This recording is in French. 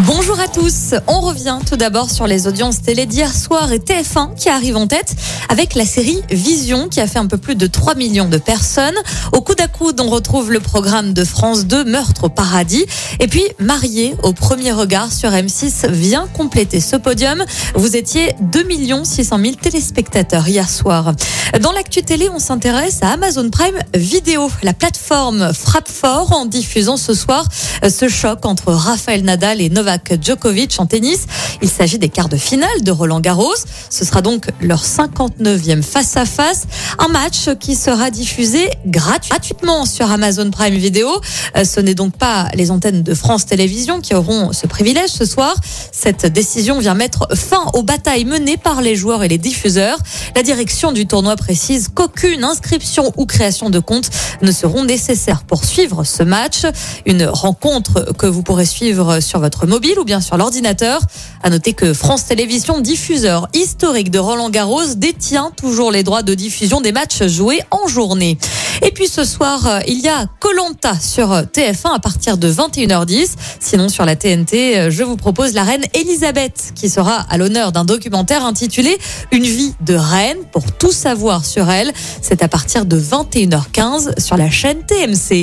Bonjour à tous. On revient tout d'abord sur les audiences télé d'hier soir et TF1 qui arrive en tête avec la série Vision qui a fait un peu plus de 3 millions de personnes. Au coude à coude, on retrouve le programme de France 2 Meurtre au paradis. Et puis Marié au premier regard sur M6 vient compléter ce podium. Vous étiez 2 600 000 téléspectateurs hier soir. Dans l'actu télé, on s'intéresse à Amazon Prime Vidéo. La plateforme frappe fort en diffusant ce soir ce choc entre Rafael Nadal et Novak Djokovic en tennis. Il s'agit des quarts de finale de Roland Garros. Ce sera donc leur 59e face-à-face. Un match qui sera diffusé gratuitement sur Amazon Prime Video. Euh, Ce n'est donc pas les antennes de France Télévisions qui auront ce privilège ce soir. Cette décision vient mettre fin aux batailles menées par les joueurs et les diffuseurs. La direction du tournoi précise qu'aucune inscription ou création de compte ne seront nécessaires pour suivre ce match. Une rencontre que vous pourrez suivre sur votre mobile ou bien sur l'ordinateur. À noter que France Télévisions, diffuseur historique de Roland Garros, détient toujours les droits de diffusion des matchs joués en journée. Et puis ce soir, euh, il y a Colanta sur euh, TF1 à partir de 21h10. Sinon, sur la TNT, euh, je vous propose la reine Elisabeth qui sera à l'honneur d'un documentaire intitulé Une vie de reine pour tout savoir sur elle. C'est à partir de 21h15 sur la chaîne TMC.